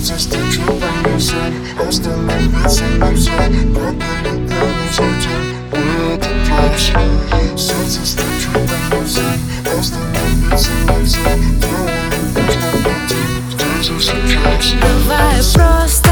сердце стучит по носу Остановиться нельзя, подбери там и Это плащ Сердце стучит по носу Остановиться нельзя, твоему нужно пойти Кто же сейчас? Бывает просто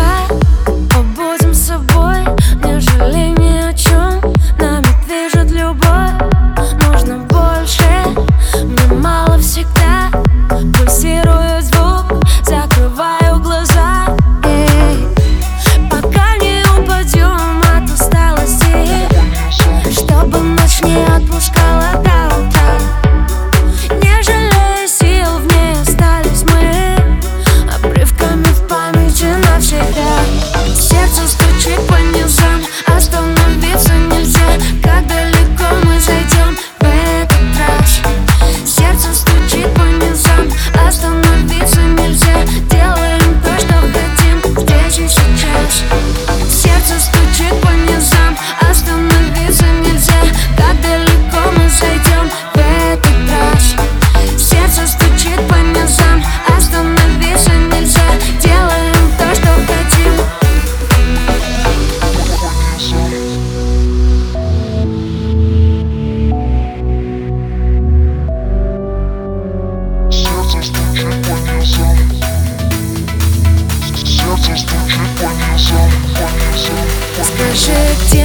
стучит по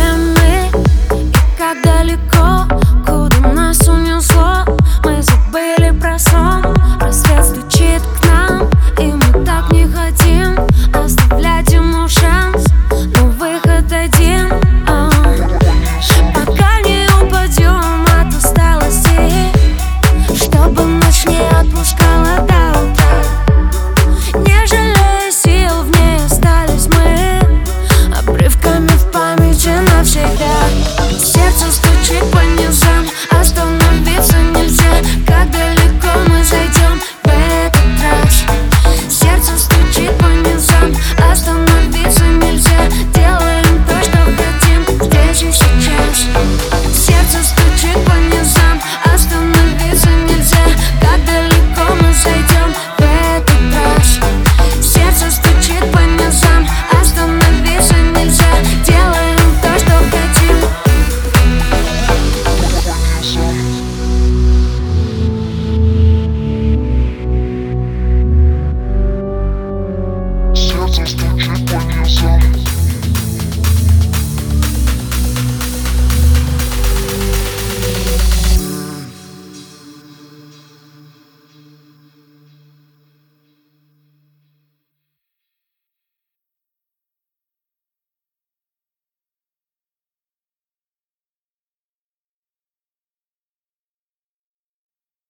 Hasher.